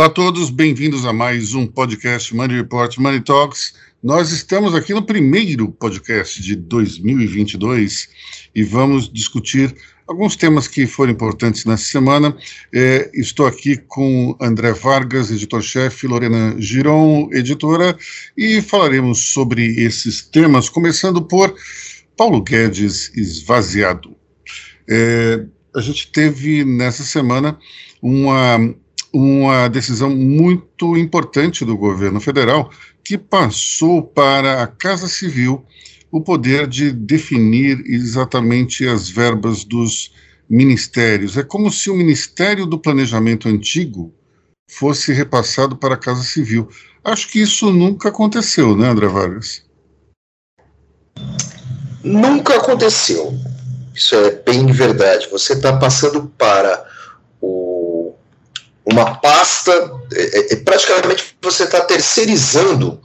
Olá a todos, bem-vindos a mais um podcast Money Report Money Talks. Nós estamos aqui no primeiro podcast de 2022 e vamos discutir alguns temas que foram importantes nessa semana. É, estou aqui com André Vargas, editor-chefe, Lorena Giron, editora, e falaremos sobre esses temas, começando por Paulo Guedes esvaziado. É, a gente teve nessa semana uma uma decisão muito importante do governo federal que passou para a Casa Civil o poder de definir exatamente as verbas dos ministérios. É como se o Ministério do Planejamento antigo fosse repassado para a Casa Civil. Acho que isso nunca aconteceu, né, André Vargas? Nunca aconteceu. Isso é bem verdade. Você está passando para uma pasta, é, é, é praticamente você está terceirizando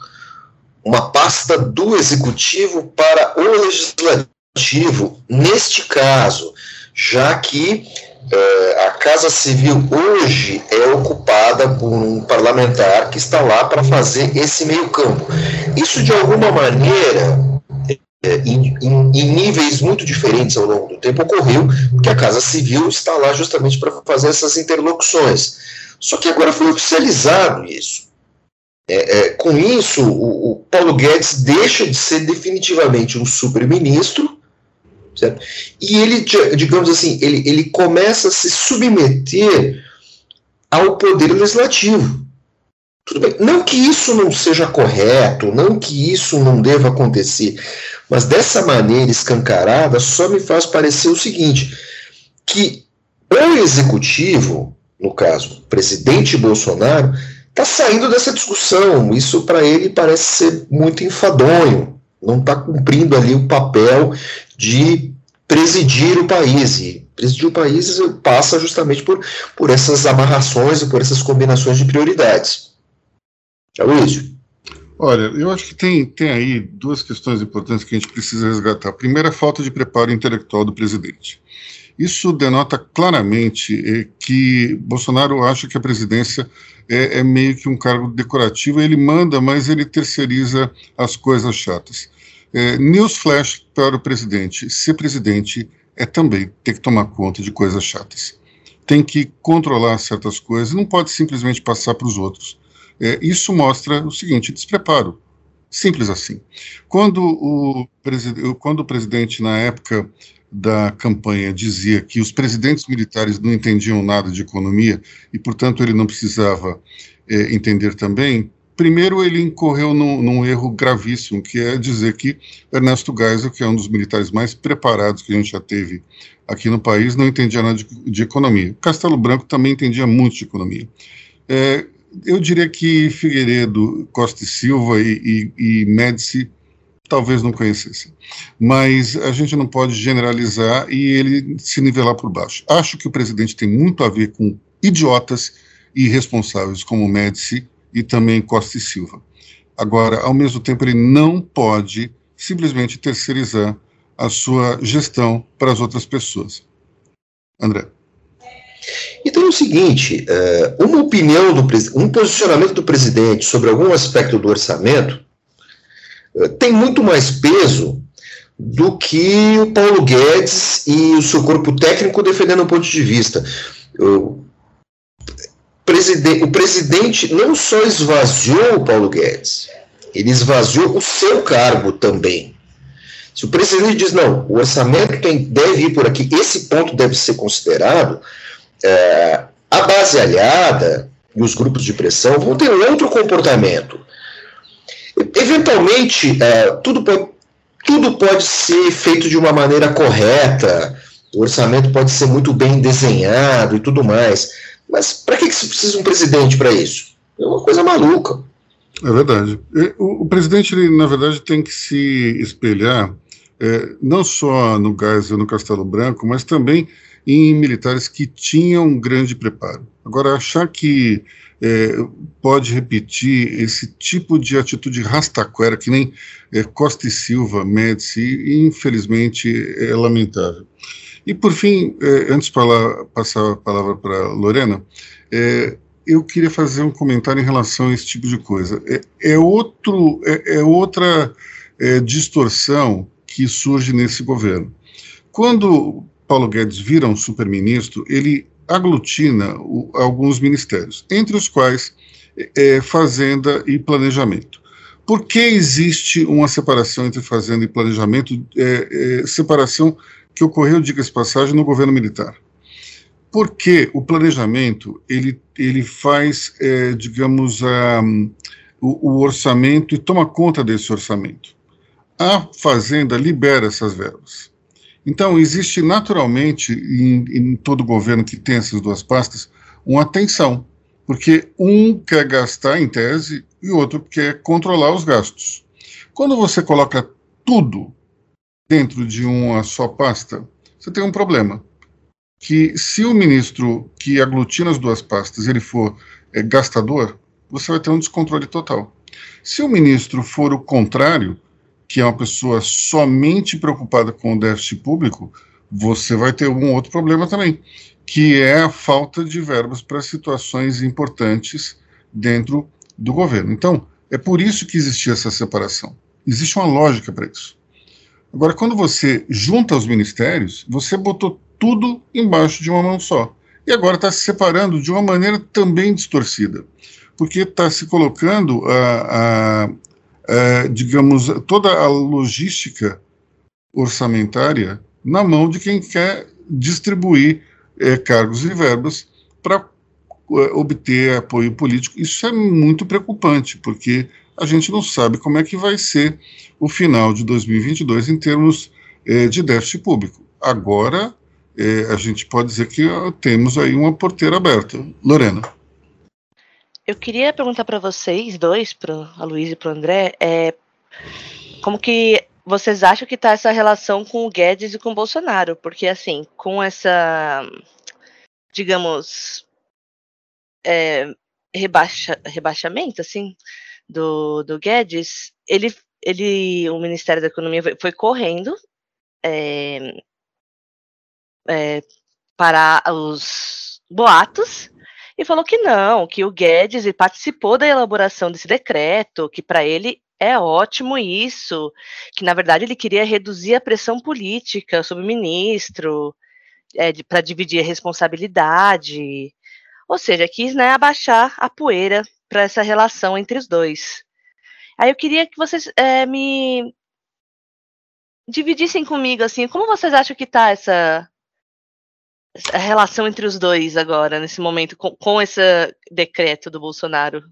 uma pasta do executivo para o legislativo, neste caso, já que é, a Casa Civil hoje é ocupada por um parlamentar que está lá para fazer esse meio-campo. Isso, de alguma maneira, é, em, em, em, níveis muito diferentes ao longo do tempo, ocorreu porque a Casa Civil está lá justamente para fazer essas interlocuções. Só que agora foi oficializado isso. É, é, com isso, o, o, Paulo Guedes deixa de ser definitivamente um super-ministro, e ele, digamos assim, ele, ele começa a se submeter ao poder legislativo. Tudo bem, não que isso não seja correto, não que isso não deva acontecer, mas dessa maneira escancarada só me faz parecer o seguinte: que o executivo, no caso, o presidente Bolsonaro, está saindo dessa discussão. Isso para ele parece ser muito enfadonho. Não está cumprindo ali o papel de presidir o país. E presidir o país passa justamente por, por essas amarrações e por essas combinações de prioridades. Aloysio. Olha, eu acho que tem, tem aí duas questões importantes que a gente precisa resgatar. A primeira, a falta de preparo intelectual do presidente. Isso denota claramente eh, que Bolsonaro acha que a presidência é, é, meio que um cargo decorativo, ele manda, mas ele terceiriza as coisas chatas. É, news flash para o presidente: ser presidente é também ter que tomar conta de coisas chatas. Tem que controlar certas coisas, não pode simplesmente passar para os outros. É, isso mostra o seguinte: despreparo. Simples assim. Quando o, quando o presidente, na época da campanha, dizia que os presidentes militares não entendiam nada de economia e, portanto, ele não precisava é, entender também, primeiro ele incorreu num, num, erro gravíssimo, que é dizer que Ernesto Geisel, que é um dos militares mais preparados que a gente já teve aqui no país, não entendia nada de, de economia. Castelo Branco também entendia muito de economia. É, eu diria que Figueiredo, Costa e Silva e, e, e Médici talvez não conhecessem. Mas a gente não pode generalizar e ele se nivelar por baixo. Acho que o presidente tem muito a ver com idiotas e irresponsáveis como Médici e também Costa e Silva. Agora, ao mesmo tempo, ele não pode simplesmente terceirizar a sua gestão para as outras pessoas. André. Então é o seguinte, é, uma opinião do um posicionamento do presidente sobre algum aspecto do orçamento é, tem muito mais peso do que o Paulo Guedes e o seu corpo técnico defendendo um ponto de vista. O presidente, não só esvaziou o Paulo Guedes, ele esvaziou o seu cargo também. Se o presidente diz, não, o orçamento tem, deve ir por aqui, esse ponto deve ser considerado, é, a base aliada e os grupos de pressão vão ter outro comportamento. Eventualmente, é, tudo, pode, tudo pode ser feito de uma maneira correta, o orçamento pode ser muito bem desenhado e tudo mais, mas para que, se precisa um presidente para isso? É uma coisa maluca. É verdade. O, presidente, ele, na verdade, tem que se espelhar é, não só no Gás e no Castelo Branco, mas também em militares que tinham um grande preparo. Agora, achar que é, pode repetir esse tipo de atitude rastaquera, que nem é, Costa e Silva, Médici, infelizmente é lamentável. E, por fim, é, antes de passar a palavra para Lorena, é, eu queria fazer um comentário em relação a esse tipo de coisa. É, é outro, é, é outra distorção que surge nesse governo. Quando Paulo Guedes vira um superministro, ele aglutina o, alguns ministérios, entre os quais é, Fazenda e Planejamento. Por que existe uma separação entre Fazenda e Planejamento, é, é, separação que ocorreu, diga-se passagem, no governo militar? Porque o planejamento ele, ele faz, é, digamos, a, o, o orçamento e toma conta desse orçamento. A Fazenda libera essas verbas. Então, existe naturalmente, em, em todo governo que tem essas duas pastas, uma tensão, porque um quer gastar em tese e o outro quer controlar os gastos. Quando você coloca tudo dentro de uma só pasta, você tem um problema. Que se o ministro que aglutina as duas pastas ele for é, gastador, você vai ter um descontrole total. Se o ministro for o contrário, que é uma pessoa somente preocupada com o déficit público, você vai ter um outro problema também, que é a falta de verbas para situações importantes dentro do governo. Então, é por isso que existia essa separação. Existe uma lógica para isso. Agora, quando você junta os ministérios, você botou tudo embaixo de uma mão só. E agora está se separando de uma maneira também distorcida, porque está se colocando a, a, é, digamos, toda a logística orçamentária na mão de quem quer distribuir é, cargos e verbas para é, obter apoio político. Isso é muito preocupante, porque a gente não sabe como é que vai ser o final de 2022 em termos é, de déficit público. Agora, é, a gente pode dizer que ó, temos aí uma porteira aberta. Lorena. Eu queria perguntar para vocês dois, para a Luísa e para o André, é, como que vocês acham que está essa relação com o Guedes e com o Bolsonaro? Porque, assim, com essa, digamos, é, rebaixa, rebaixamento, assim, do, do Guedes, ele, ele, o Ministério da Economia foi correndo é, é, para os boatos e falou que não, que o Guedes participou da elaboração desse decreto, que para ele é ótimo isso, que na verdade ele queria reduzir a pressão política sobre o ministro, é, para dividir a responsabilidade, ou seja, quis né, abaixar a poeira para essa relação entre os dois. Aí eu queria que vocês é, me dividissem comigo assim, como vocês acham que está essa a relação entre os dois agora, nesse momento, com, com esse decreto do Bolsonaro?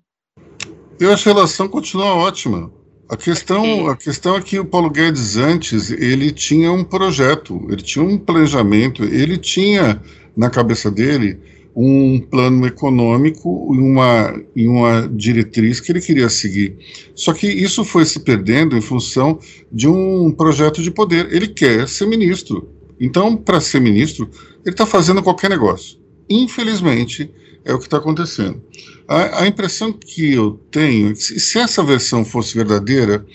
Eu acho que a relação continua ótima. A questão, a questão é que o Paulo Guedes antes ele tinha um projeto, ele tinha um planejamento, ele tinha na cabeça dele um plano econômico e uma, e uma diretriz que ele queria seguir. Só que isso foi se perdendo em função de um projeto de poder. Ele quer ser ministro. Então, para ser ministro, ele está fazendo qualquer negócio. Infelizmente, é o que está acontecendo. A, a, impressão que eu tenho é que se, se essa versão fosse verdadeira,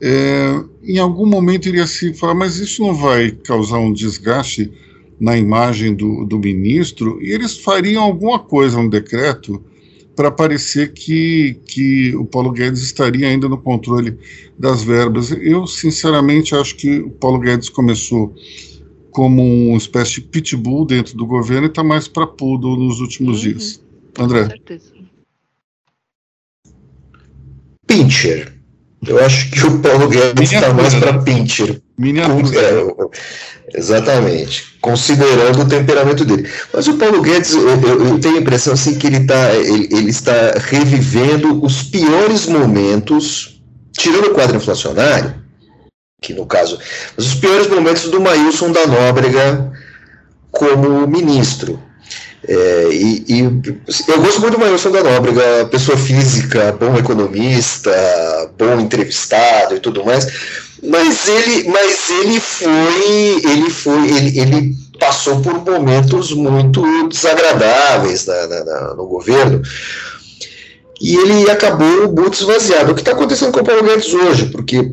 é, em algum momento iria se falar, mas isso não vai causar um desgaste na imagem do, do ministro? E eles fariam alguma coisa no decreto para parecer que, que o Paulo Guedes estaria ainda no controle das verbas. Eu, sinceramente, acho que o Paulo Guedes começou como uma espécie de pitbull dentro do governo e está mais para poodle nos últimos uhum. dias. André. Com certeza. Pincher. Eu acho que o Paulo Guedes está mais para Pincher. É, exatamente. Considerando o temperamento dele. Mas o Paulo Guedes, eu, eu tenho a impressão assim, que ele, tá, ele, ele está revivendo os piores momentos, tirando o quadro inflacionário, que no caso, mas os piores momentos do Maílson da Nóbrega como ministro. É, e, e, eu gosto muito do Maílson da Nóbrega, pessoa física, bom economista, bom entrevistado e tudo mais, mas ele, mas ele foi, ele foi, ele, ele passou por momentos muito desagradáveis na, na, na, no governo e ele acabou muito esvaziado. O que está acontecendo com o Paulo Guedes hoje? Porque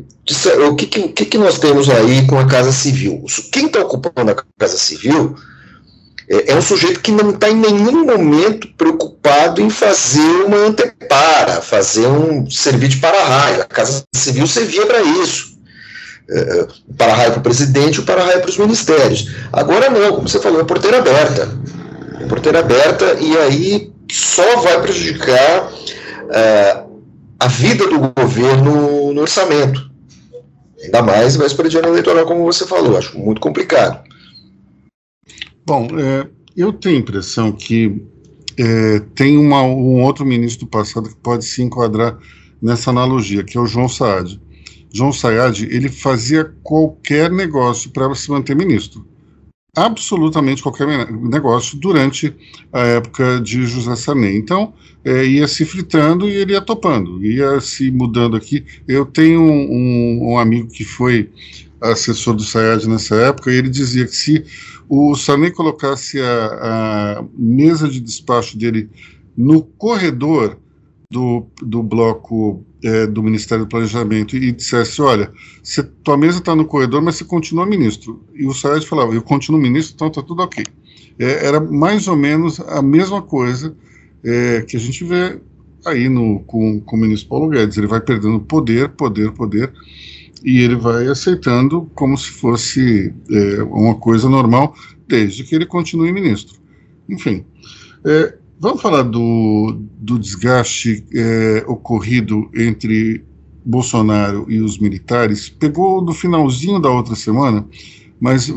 o que, que, que nós temos aí com a Casa Civil? Quem está ocupando a Casa Civil é, é um sujeito que não está em nenhum momento preocupado em fazer uma antepara, fazer um servir de para-raio. A Casa Civil servia para isso. É, o para-raio para o presidente, o para-raio para os ministérios. Agora não, como você falou, é porteira aberta. É porteira aberta e aí só vai prejudicar é, a vida do governo no orçamento. Ainda mais véspera de ano eleitoral, como você falou. Acho muito complicado. Bom, é, eu tenho a impressão que é, tem uma, um outro ministro do passado que pode se enquadrar nessa analogia, que é o João Saad. João Saad, ele fazia qualquer negócio para se manter ministro. Absolutamente qualquer negócio durante a época de José Sarney. Então, é, ia se fritando e ele ia topando, ia se mudando aqui. Eu tenho um, um amigo que foi assessor do Sayad nessa época, e ele dizia que se o Sarney colocasse a, a mesa de despacho dele no corredor do, do bloco é, do Ministério do Planejamento e dissesse, olha, cê, tua mesa está no corredor, mas você continua ministro. E o Sayed falava, eu continuo ministro, então está tudo ok. É, era mais ou menos a mesma coisa é, que a gente vê aí no, com, com o ministro Paulo Guedes. Ele vai perdendo poder, poder, poder, e ele vai aceitando como se fosse é, uma coisa normal, desde que ele continue ministro. Enfim, é, vamos falar do, do desgaste é, ocorrido entre Bolsonaro e os militares. Pegou no finalzinho da outra semana, mas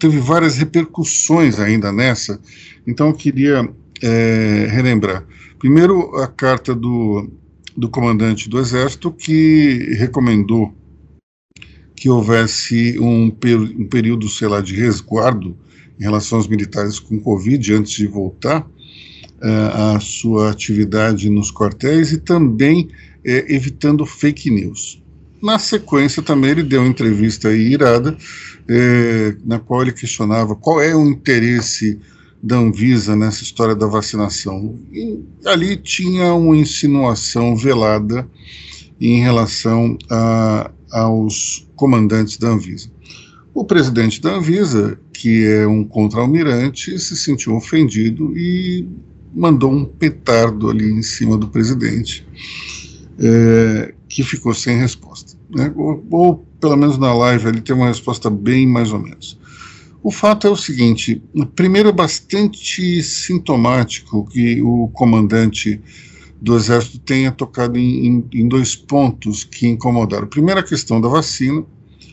teve várias repercussões ainda nessa, então eu queria é, relembrar. Primeiro, a carta do, do comandante do Exército, que recomendou que houvesse um, um período, sei lá, de resguardo em relação aos militares com Covid antes de voltar uh, à sua atividade nos quartéis e também uh, evitando fake news. Na sequência, também ele deu uma entrevista irada, uh, na qual ele questionava qual é o interesse da Anvisa nessa história da vacinação. E ali tinha uma insinuação velada em relação a, aos comandantes da Anvisa. O presidente da Anvisa, que é um contra-almirante, se sentiu ofendido e mandou um petardo ali em cima do presidente, é, que ficou sem resposta. Né? Ou, ou, pelo menos na live, ele tem uma resposta bem mais ou menos. O fato é o seguinte: primeiro, é bastante sintomático que o comandante do Exército tenha tocado em, em, em dois pontos que incomodaram. Primeiro, a questão da vacina,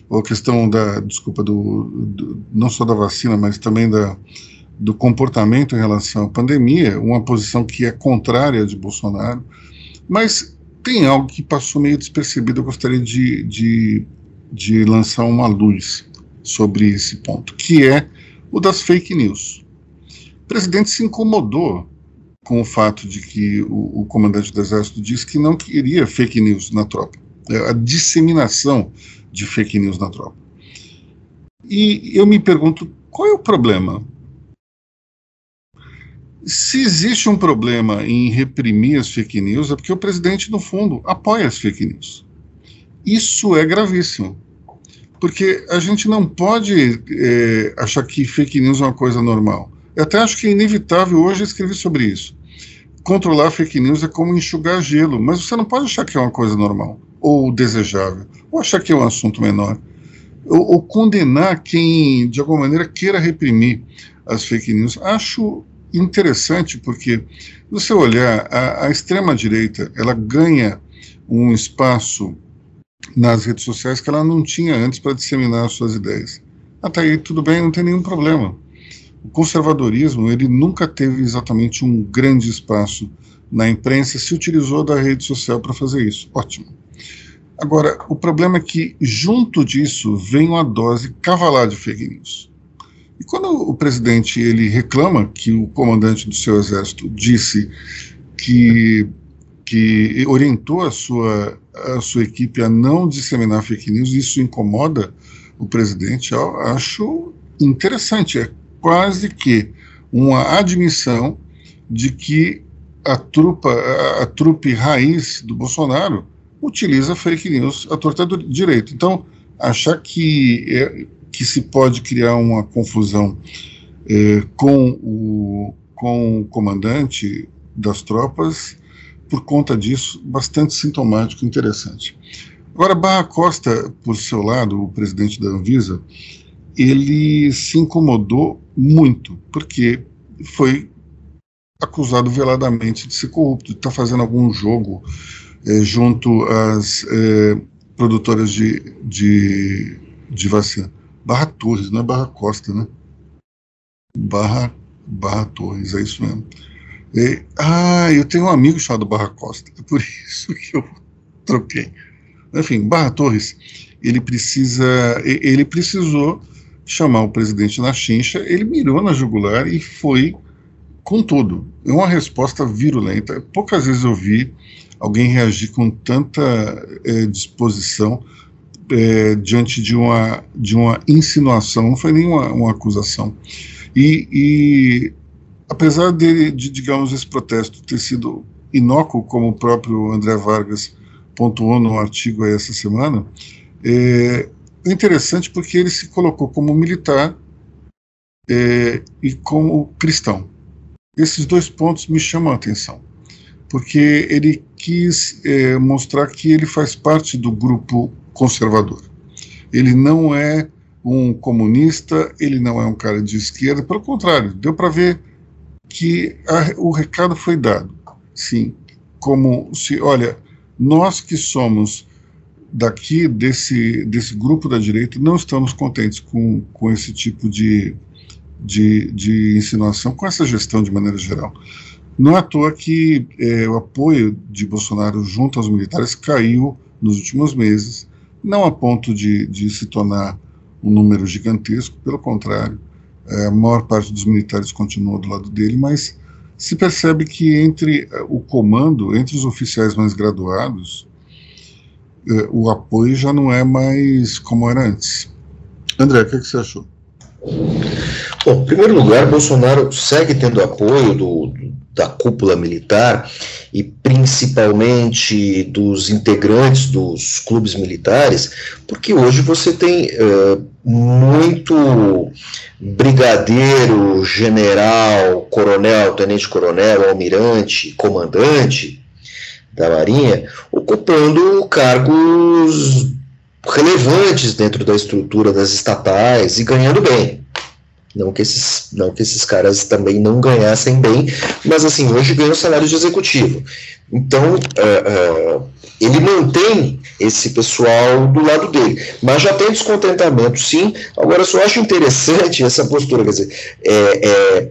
ou a questão da, desculpa, do, do, não só da vacina, mas também da, do comportamento em relação à pandemia, uma posição que é contrária de Bolsonaro, mas tem algo que passou meio despercebido, eu gostaria de, de, de lançar uma luz sobre esse ponto, que é o das fake news. O presidente se incomodou com o fato de que o, o comandante do exército disse que não queria fake news na tropa, é, a disseminação de fake news na tropa. E eu me pergunto qual é o problema? Se existe um problema em reprimir as fake news, é porque o presidente, no fundo, apoia as fake news. Isso é gravíssimo porque a gente não pode é, achar que fake news é uma coisa normal. Eu até acho que é inevitável hoje escrever sobre isso. Controlar fake news é como enxugar gelo, mas você não pode achar que é uma coisa normal, ou desejável, ou achar que é um assunto menor, ou, ou condenar quem, de alguma maneira, queira reprimir as fake news. Acho interessante porque, se você olhar, a, a extrema-direita, ela ganha um espaço nas redes sociais que ela não tinha antes para disseminar suas ideias. Até aí tudo bem, não tem nenhum problema. O conservadorismo ele nunca teve exatamente um grande espaço na imprensa, se utilizou da rede social para fazer isso. Ótimo. Agora, o problema é que junto disso vem uma dose cavalar de fake news. E quando o presidente ele reclama que o comandante do seu exército disse que que orientou a sua, a sua equipe a não disseminar fake news, isso incomoda o presidente, eu acho interessante. É quase que uma admissão de que a trupa, a, a trupe raiz do Bolsonaro utiliza fake news à torta do direito. Então, achar que, é, que se pode criar uma confusão é, com, o, com o comandante das tropas, por conta disso, bastante sintomático e interessante. Agora, Barra Costa, por seu lado, o presidente da Anvisa, ele se incomodou muito, porque foi acusado veladamente de ser corrupto, de estar tá fazendo algum jogo é, junto às é, produtoras de, de, de vacina. Barra Torres, não é Barra Costa, né? Barra, Barra Torres, é isso mesmo. É, ah, eu tenho um amigo chamado Barra Costa, é por isso que eu troquei. Enfim, Barra Torres, ele precisa, ele precisou chamar o presidente na chincha, ele mirou na jugular e foi com tudo. É uma resposta virulenta. Poucas vezes eu vi alguém reagir com tanta é, disposição é, diante de uma, de uma insinuação, não foi nem uma, acusação. E, e apesar de, de, digamos, esse protesto ter sido inócuo, como o próprio André Vargas pontuou no artigo essa semana, é, é interessante porque ele se colocou como militar é, e como cristão. Esses dois pontos me chamam a atenção, porque ele quis é, mostrar que ele faz parte do grupo conservador. Ele não é um comunista, ele não é um cara de esquerda, pelo contrário, deu para ver que a, o recado foi dado. Sim, como se, olha, nós que somos daqui desse, desse grupo da direita não estamos contentes com, com esse tipo de, de, de insinuação, com essa gestão de maneira geral. Não é à toa que é, o apoio de Bolsonaro junto aos militares caiu nos últimos meses, não a ponto de, de se tornar um número gigantesco, pelo contrário, é, a maior parte dos militares continua do lado dele, mas se percebe que entre o comando, entre os oficiais mais graduados, é, o apoio já não é mais como era antes. André, o que, é que você achou? Bom, em primeiro lugar, Bolsonaro segue tendo apoio do, da cúpula militar e principalmente dos integrantes dos clubes militares, porque hoje você tem uh, muito brigadeiro, general, coronel, tenente-coronel, almirante, comandante da Marinha ocupando cargos relevantes dentro da estrutura das estatais e ganhando bem. Não que esses, não que esses caras também não ganhassem bem, mas assim, hoje ganham salário de executivo. Então, uh, uh, ele mantém esse pessoal do lado dele, mas já tem descontentamento, sim. Agora, só acho interessante essa postura, quer dizer, é, é,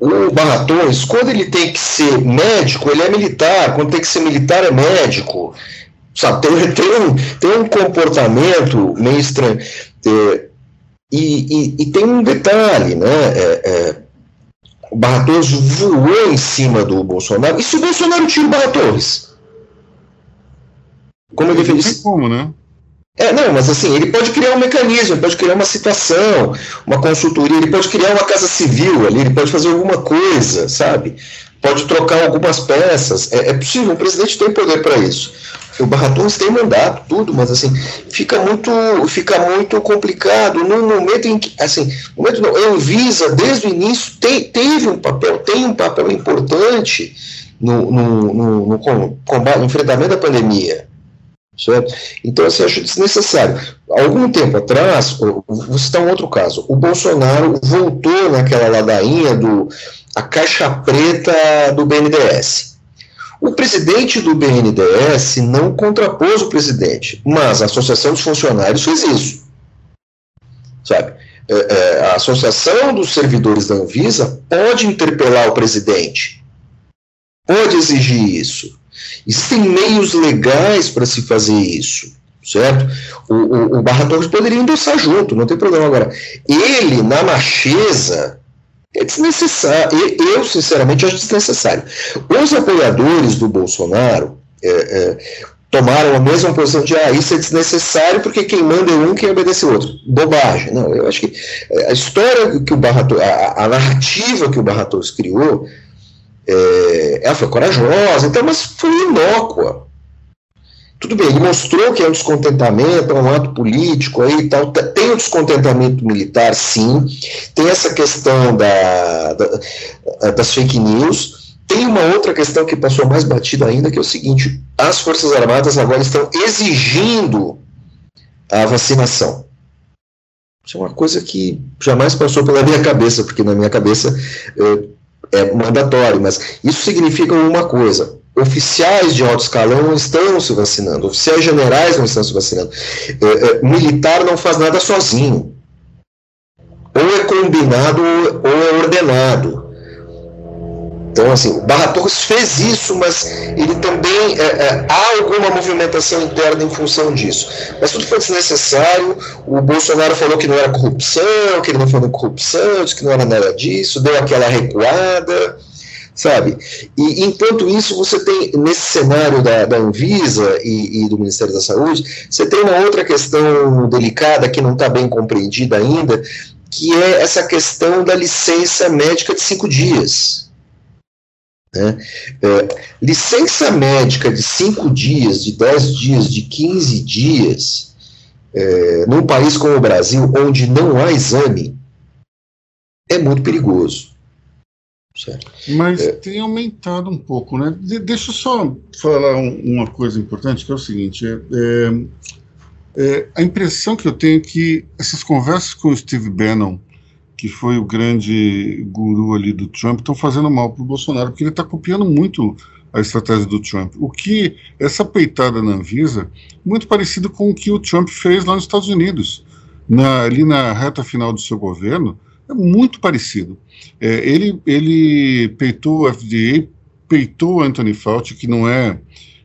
o Barra Torres, quando ele tem que ser médico, ele é militar, quando tem que ser militar, é médico. Sabe, tem, tem, um, tem um comportamento meio estranho. É, e, e, e, tem um detalhe, né? É, é, o Barra Torres voou em cima do Bolsonaro. E se o Bolsonaro tira o Barra Torres? Como ele fez? Como, né? É, não, mas assim, ele pode criar um mecanismo, ele pode criar uma situação, uma consultoria, ele pode criar uma casa civil ali, ele pode fazer alguma coisa, sabe? Pode trocar algumas peças. É, é possível, o presidente tem poder para isso. O Barra Torres tem mandato, tudo, mas assim, fica muito, fica muito complicado no momento em que, assim, momento não, a Anvisa, desde o início, tem, teve um papel, tem um papel importante no, no, no, no combate, no enfrentamento da pandemia. Certo? Então, assim, acho desnecessário. Algum tempo atrás, vou citar um outro caso, o Bolsonaro voltou naquela ladainha do a caixa preta do BNDES. O presidente do BNDES não contrapôs o presidente, mas a Associação dos Funcionários fez isso. Sabe? É, é, a Associação dos Servidores da Anvisa pode interpelar o presidente, pode exigir isso. Existem meios legais para se fazer isso, certo? O, o, o Barra Torres poderia endossar junto, não tem problema agora. Ele, na macheza, é desnecessário. Eu, sinceramente, acho desnecessário. Os apoiadores do Bolsonaro é, é, tomaram a mesma posição de ah, isso é desnecessário porque quem manda é um, quem obedece o outro. Bobagem. Não, eu acho que é, a história que o Barra a, a narrativa que o Barra Torres criou, é, ela foi corajosa, então, mas foi inócua. tudo bem, ele mostrou que é um descontentamento, é um ato político aí e tal. Tem o descontentamento militar, sim. Tem essa questão da, da, das fake news. Tem uma outra questão que passou mais batida ainda, que é o seguinte: as Forças Armadas agora estão exigindo a vacinação. Isso é uma coisa que jamais passou pela minha cabeça, porque na minha cabeça é, é mandatório, mas isso significa uma coisa: oficiais de alto escalão não estão se vacinando, oficiais generais não estão se vacinando. É, é, militar não faz nada sozinho. Ou é combinado ou é ordenado. Então, assim, o Barra Torres fez isso, mas ele também é, é, há alguma movimentação interna em função disso. Mas tudo foi desnecessário. O Bolsonaro falou que não era corrupção, que ele não falou corrupção, disse que não era nada disso, deu aquela recuada sabe? E enquanto isso, você tem, nesse cenário da, da Anvisa e, e, do Ministério da Saúde, você tem uma outra questão delicada que não está bem compreendida ainda, que é essa questão da licença médica de cinco dias. Né? É, licença médica de cinco dias, de dez dias, de 15 dias, é, num país como o Brasil, onde não há exame, é muito perigoso. Certo. Mas é. tem aumentado um pouco, né? De, deixa eu só falar um, uma coisa importante, que é o seguinte: é, é, é, a impressão que eu tenho é que essas conversas com o Steve Bannon, que foi o grande guru ali do Trump, estão fazendo mal para o Bolsonaro, porque ele está copiando muito a estratégia do Trump. O que essa peitada na Anvisa, muito parecido com o que o Trump fez lá nos Estados Unidos, na, ali na reta final do seu governo é muito parecido. É, ele, ele peitou o FDA, peitou Anthony Fauci, que não é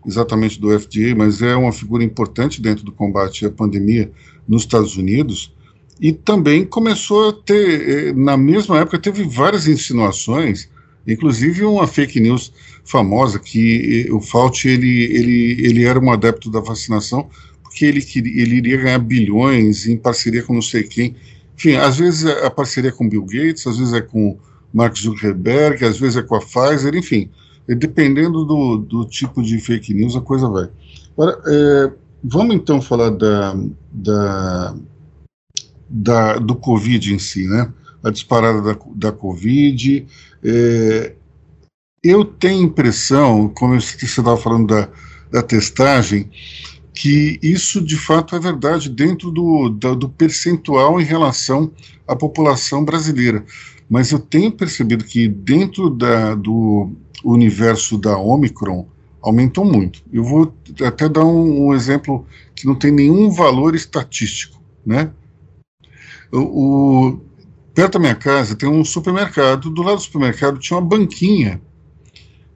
exatamente do FDA, mas é uma figura importante dentro do combate à pandemia nos Estados Unidos, e também começou a ter, é, na mesma época, teve várias insinuações, inclusive uma fake news famosa, que é, o Fauci, ele, ele, ele era um adepto da vacinação, porque ele, ele iria ganhar bilhões em parceria com não sei quem, enfim, às vezes é a parceria com Bill Gates, às vezes é com Mark Zuckerberg, às vezes é com a Pfizer, enfim, dependendo do, do tipo de fake news, a coisa vai. Agora, é, vamos então falar da, da, da, do Covid em si, né? A disparada da, da Covid. É, eu tenho impressão, como você estava falando da, da testagem, que isso de fato é verdade dentro do, do, percentual em relação à população brasileira. Mas eu tenho percebido que dentro da, do universo da Omicron aumentou muito. Eu vou até dar um, um exemplo que não tem nenhum valor estatístico, né? O, o, perto da minha casa tem um supermercado, do lado do supermercado tinha uma banquinha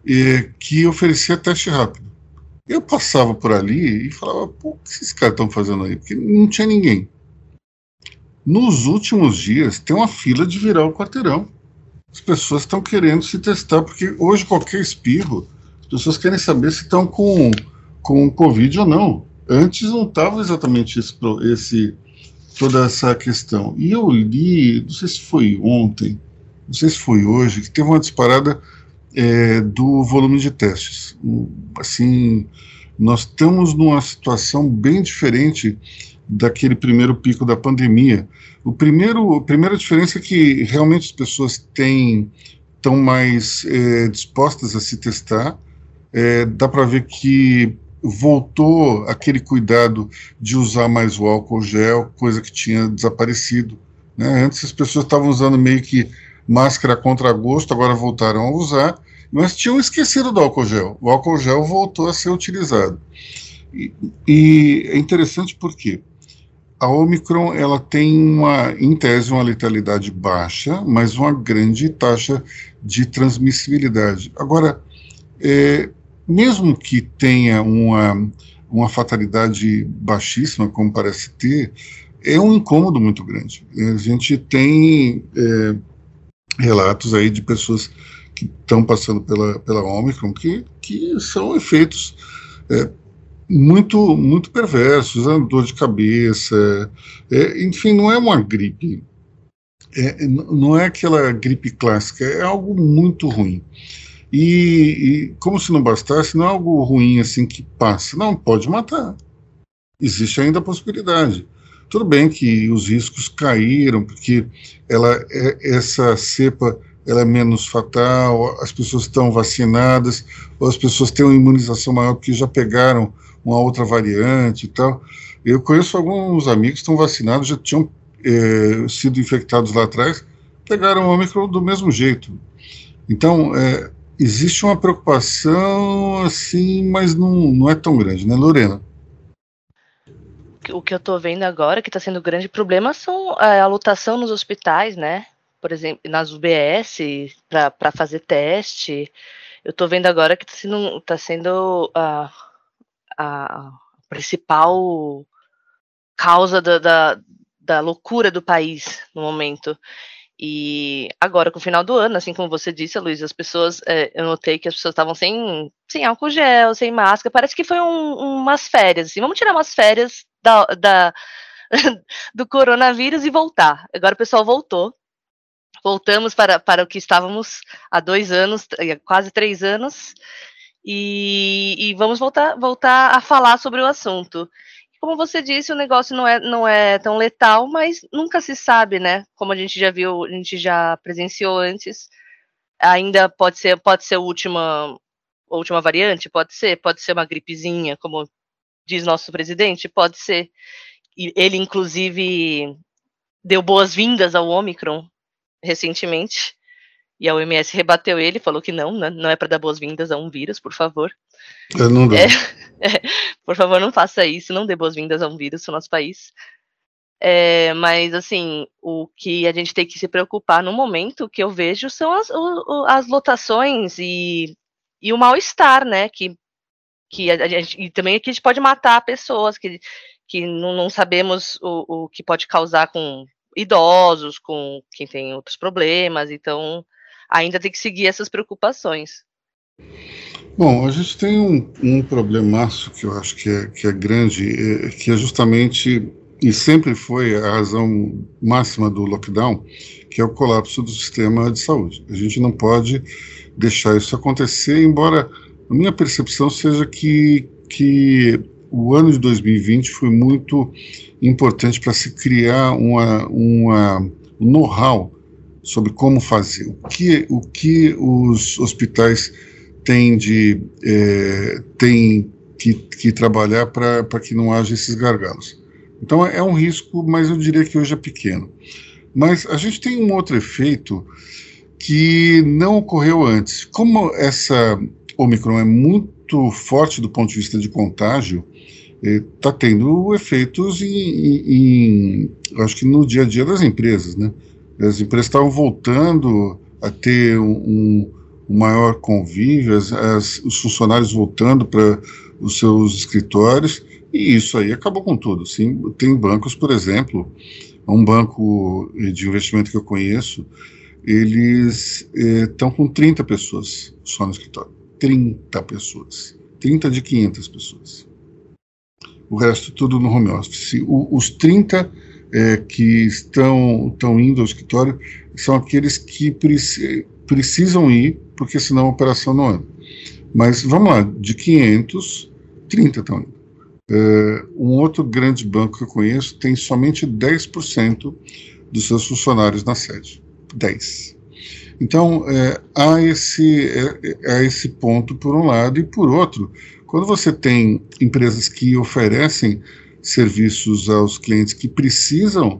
eh, que oferecia teste rápido. Eu passava por ali e falava, pô, o que esses caras estão fazendo aí? Porque não tinha ninguém. Nos últimos dias, tem uma fila de virar o quarteirão. As pessoas estão querendo se testar, porque hoje qualquer espirro, as pessoas querem saber se estão com, com Covid ou não. Antes não estava exatamente esse, esse, toda essa questão. E eu li, não sei se foi ontem, não sei se foi hoje, que teve uma disparada é, do volume de testes. Assim, nós estamos numa situação bem diferente daquele primeiro pico da pandemia. O primeiro, a primeira diferença é que realmente as pessoas têm estão mais é, dispostas a se testar. É, dá para ver que voltou aquele cuidado de usar mais o álcool gel, coisa que tinha desaparecido. Né? Antes as pessoas estavam usando meio que máscara contra gosto, agora voltaram a usar, mas tinham esquecido do álcool gel. O álcool gel voltou a ser utilizado. E, e é interessante porque a Omicron ela tem uma, em tese, uma letalidade baixa, mas uma grande taxa de transmissibilidade. Agora, é, mesmo que tenha uma, uma fatalidade baixíssima, como parece ter, é um incômodo muito grande. A gente tem é, relatos aí de pessoas que estão passando pela, pela Omicron que, que são efeitos é, muito, muito perversos, né? dor de cabeça, é, enfim, não é uma gripe, é, não é aquela gripe clássica, é algo muito ruim. E, e, como se não bastasse, não é algo ruim assim que passa. Não, pode matar. Existe ainda a possibilidade. Tudo bem que os riscos caíram, porque ela, é, essa cepa ela é menos fatal, as pessoas estão vacinadas, ou as pessoas têm uma imunização maior porque já pegaram uma outra variante e tal. Eu conheço alguns amigos que estão vacinados, já tinham é, sido infectados lá atrás, pegaram o Omicron do mesmo jeito. Então, é, existe uma preocupação, assim, mas não, não é tão grande, né, Lorena? O que eu estou vendo agora, que está sendo grande problema, são a, é, a lotação nos hospitais, né? Por exemplo, nas UBS, para fazer teste. Eu estou vendo agora que está sendo, tá sendo a, a principal causa da, da, da loucura do país no momento. E agora, com o final do ano, assim como você disse, Luiz, as pessoas, é, eu notei que as pessoas estavam sem, sem álcool gel, sem máscara, parece que foi um, umas férias, assim, vamos tirar umas férias da, da do coronavírus e voltar. Agora o pessoal voltou, voltamos para, para o que estávamos há dois anos, quase três anos, e, e vamos voltar, voltar a falar sobre o assunto como você disse, o negócio não é, não é tão letal, mas nunca se sabe, né? Como a gente já viu, a gente já presenciou antes. Ainda pode ser, pode ser a última, a última variante, pode ser, pode ser uma gripezinha, como diz nosso presidente, pode ser. E ele, inclusive, deu boas-vindas ao Omicron recentemente. E a OMS rebateu ele, falou que não, né, não é para dar boas-vindas a um vírus, por favor. Eu não dou. É, é, por favor, não faça isso, não dê boas-vindas a um vírus no nosso país. É, mas, assim, o que a gente tem que se preocupar no momento que eu vejo são as, o, as lotações e, e o mal-estar, né? Que, que a, gente, e também que a gente pode matar pessoas, que, que não, não sabemos o, o que pode causar com idosos, com quem tem outros problemas. Então, ainda tem que seguir essas preocupações. Bom, a gente tem um, um problemaço que eu acho que é, que é grande, é, que é justamente, e sempre foi a razão máxima do lockdown, que é o colapso do sistema de saúde. A gente não pode deixar isso acontecer, embora a minha percepção seja que, que o ano de 2020 foi muito importante para se criar uma, uma, um know-how sobre como fazer, o que, o que os hospitais têm, de, é, têm que, que trabalhar para que não haja esses gargalos. Então é um risco, mas eu diria que hoje é pequeno. Mas a gente tem um outro efeito que não ocorreu antes. Como essa Omicron é muito forte do ponto de vista de contágio, está é, tendo efeitos em, em, acho que no dia a dia das empresas, né? As empresas estavam voltando a ter um, um maior convívio, as, as, os funcionários voltando para os seus escritórios, e isso aí acabou com tudo. Sim, tem bancos, por exemplo, um banco de investimento que eu conheço, eles estão eh, com 30 pessoas só no escritório. 30 pessoas. 30 de 500 pessoas. O resto tudo no home office. O, os 30 é, que estão, estão indo ao escritório são aqueles que preci precisam ir, porque senão a operação não anda. Mas vamos lá, de 500, 30 estão indo. É, um outro grande banco que eu conheço tem somente 10% dos seus funcionários na sede. 10. Então, é, há, esse, é, há esse ponto por um lado, e por outro, quando você tem empresas que oferecem serviços aos clientes que precisam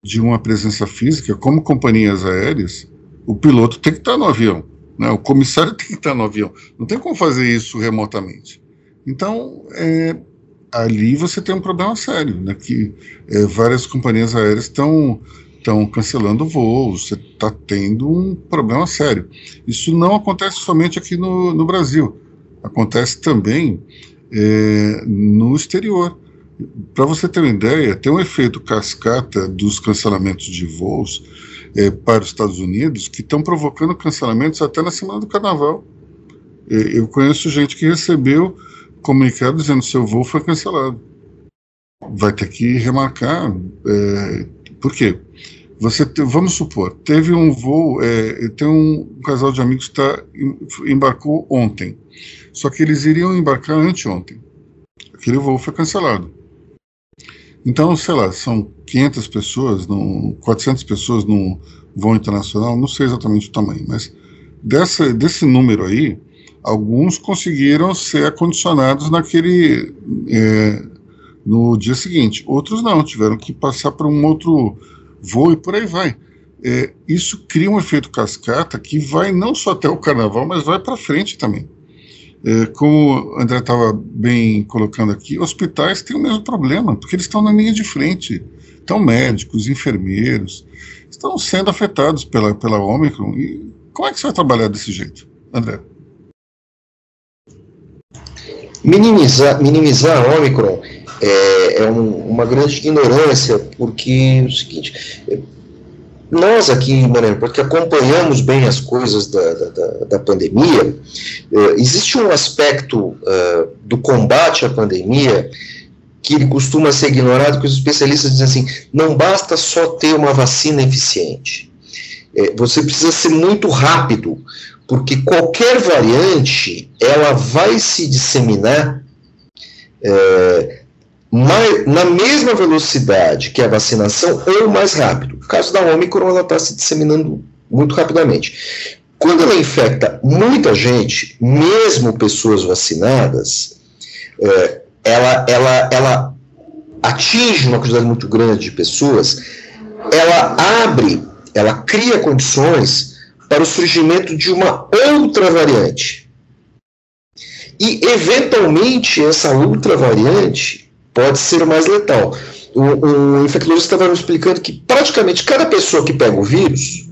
de uma presença física, como companhias aéreas, o piloto tem que estar no avião, né? o comissário tem que estar no avião. Não tem como fazer isso remotamente. Então, é, ali você tem um problema sério, né? que é, várias companhias aéreas estão estão cancelando voos, você está tendo um problema sério. Isso não acontece somente aqui no, no Brasil, acontece também é, no exterior. Para você ter uma ideia, tem um efeito cascata dos cancelamentos de voos é, para os Estados Unidos que estão provocando cancelamentos até na semana do carnaval. É, eu conheço gente que recebeu comunicado dizendo seu voo foi cancelado. Vai ter que remarcar. É, por quê? Você te, vamos supor, teve um voo, é, tem um, um, casal de amigos que tá, embarcou ontem, só que eles iriam embarcar anteontem. Aquele voo foi cancelado. Então, sei lá, são 500 pessoas, num, 400 pessoas num voo internacional, não sei exatamente o tamanho, mas dessa, desse número aí, alguns conseguiram ser acondicionados naquele é, no dia seguinte, outros não, tiveram que passar para um outro voo e por aí vai. É, isso cria um efeito cascata que vai não só até o carnaval, mas vai para frente também. É, como o André estava bem colocando aqui, hospitais têm o mesmo problema, porque eles estão na linha de frente. Então, médicos, enfermeiros, estão sendo afetados pela, pela Omicron. E como é que você vai trabalhar desse jeito, André? Minimizar, minimizar a Omicron é, é um, uma grande ignorância, porque é o seguinte, nós aqui, Mariana, porque acompanhamos bem as coisas da, da, da pandemia, é, existe um aspecto uh, do combate à pandemia que ele costuma ser ignorado, que os especialistas dizem assim, não basta só ter uma vacina eficiente, é, você precisa ser muito rápido, porque qualquer variante, ela vai se disseminar mais, na mesma velocidade que a vacinação ou mais rápido. No caso da Omicron, ela está se disseminando muito rapidamente. Quando ela infecta muita gente, mesmo pessoas vacinadas, é, ela, ela, ela atinge uma quantidade muito grande de pessoas, ela abre, ela cria condições para o surgimento de uma outra variante. E, eventualmente, essa outra variante pode ser o mais letal. O, o infectologista estava me explicando que praticamente cada pessoa que pega o vírus,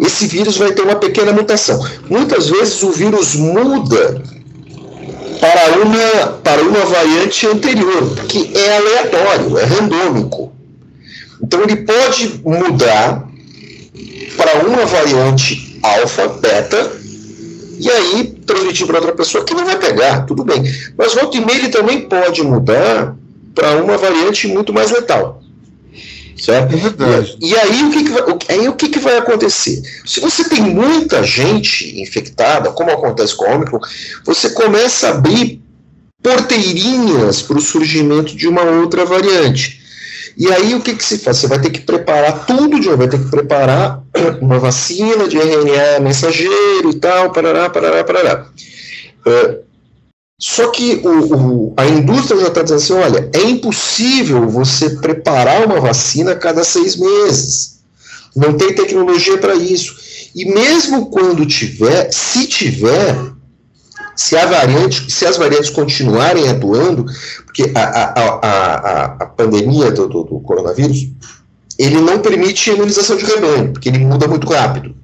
esse vírus vai ter uma pequena mutação. Muitas vezes o vírus muda para uma, para uma variante anterior, que é aleatório, é randômico. Então ele pode mudar para uma variante alfa, beta, e aí transmitir para outra pessoa que não vai pegar, tudo bem. Mas volta e meia ele também pode mudar para uma variante muito mais letal. Certo? É verdade. E, e aí, o, que, que, vai, aí o que, que vai acontecer? Se você tem muita gente infectada, como acontece com o Ômicron, você começa a abrir porteirinhas para o surgimento de uma outra variante. E aí o que, que se faz? Você vai ter que preparar tudo de novo, vai ter que preparar uma vacina de RNA mensageiro e tal, parará, parará, parará. Uh, só que o, o, a indústria já está dizendo assim: olha, é impossível você preparar uma vacina a cada seis meses. Não tem tecnologia para isso. E mesmo quando tiver, se tiver, se, variante, se as variantes continuarem atuando, porque a, a, a, a pandemia do, do, do coronavírus, ele não permite imunização de rebanho, porque ele muda muito rápido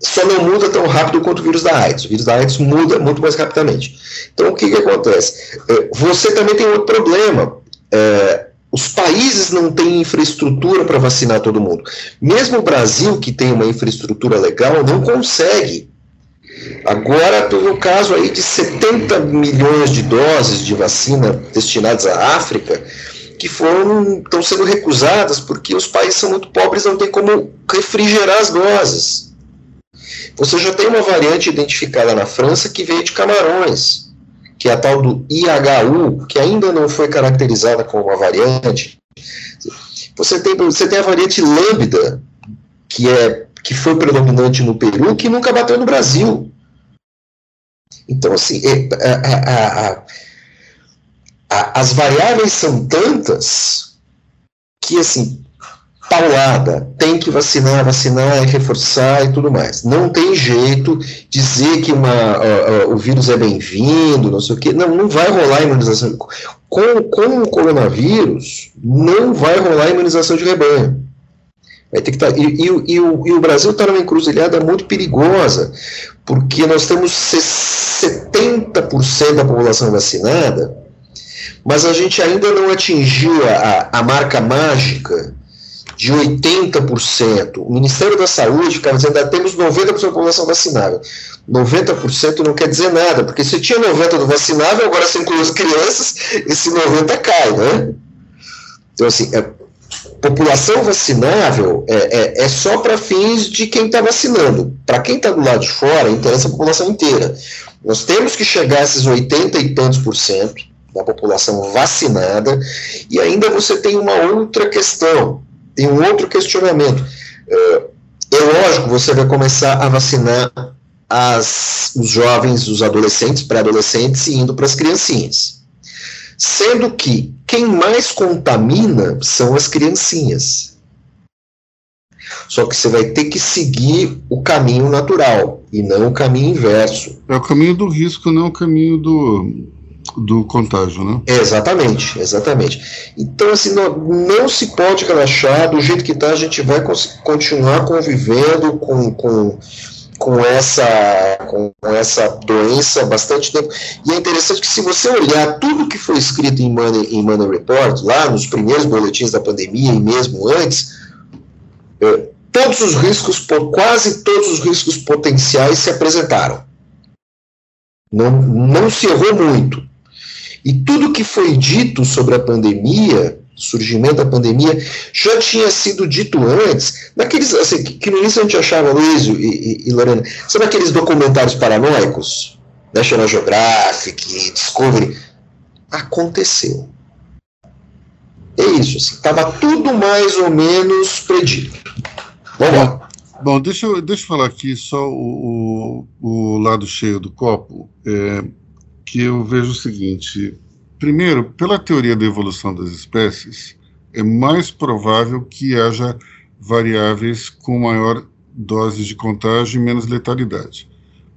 só não muda tão rápido quanto o vírus da AIDS. O vírus da AIDS muda muito mais rapidamente. Então, o que, que acontece? É, você também tem outro problema. É, os países não têm infraestrutura para vacinar todo mundo. Mesmo o Brasil, que tem uma infraestrutura legal, não consegue. Agora, no caso aí de 70 milhões de doses de vacina destinadas à África, que foram estão sendo recusadas porque os países são muito pobres, não tem como refrigerar as doses. Você já tem uma variante identificada na França que veio de Camarões, que é a tal do IHU, que ainda não foi caracterizada como uma variante. Você tem, você tem a variante Lambda, que, é, que foi predominante no Peru, que nunca bateu no Brasil. Então, assim, é, a, a, a, as variáveis são tantas que, assim, paulada, tem que vacinar, vacinar e reforçar e tudo mais. Não tem jeito dizer que uma, uh, uh, o vírus é bem-vindo, não sei o quê. Não, não vai rolar imunização. Com, com o coronavírus, não vai rolar imunização de rebanho. Vai ter que tá, e, e, e, o, e o Brasil está numa encruzilhada muito perigosa, porque nós temos 70% da população vacinada, mas a gente ainda não atingiu a, a marca mágica de 80%. O Ministério da Saúde ficava dizendo que temos 90% da população vacinável. 90% não quer dizer nada, porque se tinha 90% do vacinável, agora se inclui as crianças, esse 90% cai, né? Então, assim, é, população vacinável é, é, é só para fins de quem está vacinando. Para quem está do lado de fora, interessa a população inteira. Nós temos que chegar a esses 80 e tantos por cento da população vacinada, e ainda você tem uma outra questão, tem um outro questionamento. É, é lógico, você vai começar a vacinar as, os jovens, os adolescentes, pré-adolescentes e indo para as criancinhas. Sendo que quem mais contamina são as criancinhas. Só que você vai ter que seguir o caminho natural e não o caminho inverso. É o caminho do risco, não o caminho do, do contágio, né? Exatamente, exatamente. Então, assim, não, não se pode relaxar, do jeito que está, a gente vai continuar convivendo com, com, com, essa, com essa doença bastante tempo. E é interessante que se você olhar tudo que foi escrito em Money, em Money Report, lá nos primeiros boletins da pandemia e mesmo antes, é, todos os riscos, quase todos os riscos potenciais se apresentaram. Não, não se errou muito. E tudo que foi dito sobre a pandemia, surgimento da pandemia, já tinha sido dito antes, naqueles, assim, que no início a gente achava, Luiz e, e, e Lorena, sabe aqueles documentários paranoicos? National Geographic, Discovery. Aconteceu. É isso, estava assim, tudo mais ou menos predito. Vamos lá. Bom, deixa eu, deixa eu falar aqui só o, o, o lado cheio do copo. É, que eu vejo o seguinte: primeiro, pela teoria da evolução das espécies, é mais provável que haja variáveis com maior dose de contágio e menos letalidade.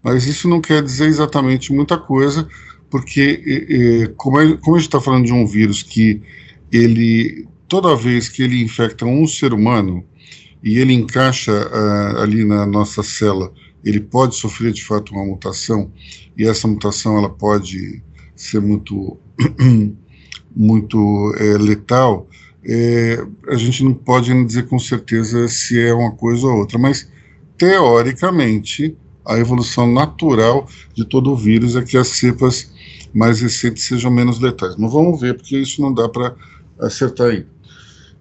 Mas isso não quer dizer exatamente muita coisa, porque como, é, a gente está falando de um vírus que ele toda vez que ele infecta um ser humano e ele encaixa uh, ali na nossa célula ele pode sofrer de fato uma mutação e essa mutação ela pode ser muito muito é, letal é, a gente não pode dizer com certeza se é uma coisa ou outra mas teoricamente a evolução natural de todo o vírus é que as cepas mais recentes sejam menos letais. Mas vamos ver porque isso não dá para acertar ainda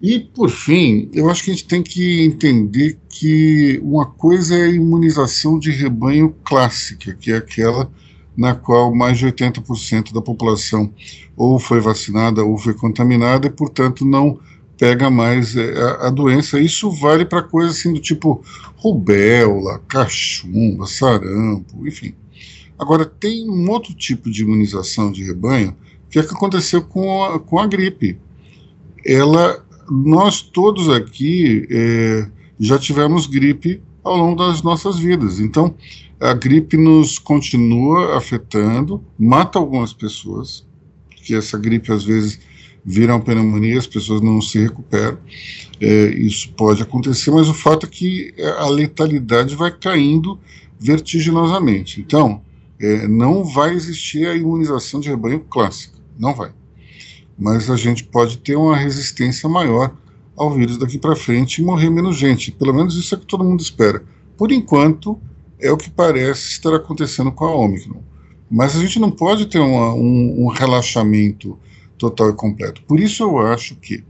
e, por fim, eu acho que a gente tem que entender que uma coisa é a imunização de rebanho clássica, que é aquela na qual mais de 80% da população ou foi vacinada ou foi contaminada e, portanto, não pega mais é, a, a doença. Isso vale para coisas assim do tipo rubéola, cachumba, sarampo, enfim. Agora, tem um outro tipo de imunização de rebanho que é que aconteceu com a, com a gripe. Ela nós todos aqui é, já tivemos gripe ao longo das nossas vidas. Então, a gripe nos continua afetando, mata algumas pessoas, que essa gripe às vezes vira uma pneumonia, as pessoas não se recuperam. É, isso pode acontecer, mas o fato é que a letalidade vai caindo vertiginosamente. Então, é, não vai existir a imunização de rebanho clássica, não vai mas a gente pode ter uma resistência maior ao vírus daqui para frente e morrer menos gente. Pelo menos isso é que todo mundo espera. Por enquanto, é o que parece estar acontecendo com a Omicron. Mas a gente não pode ter uma, um, um relaxamento total e completo. Por isso eu acho que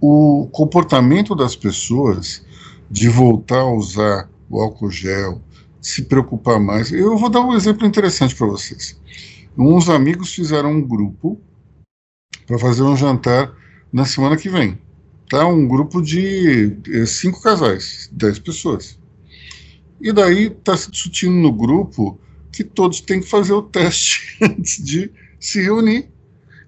o comportamento das pessoas de voltar a usar o álcool gel, se preocupar mais. Eu vou dar um exemplo interessante para vocês. Uns amigos fizeram um grupo para fazer um jantar na semana que vem. Tá? Um grupo de é, cinco casais, dez pessoas. E daí está se discutindo no grupo que todos têm que fazer o teste antes de se reunir.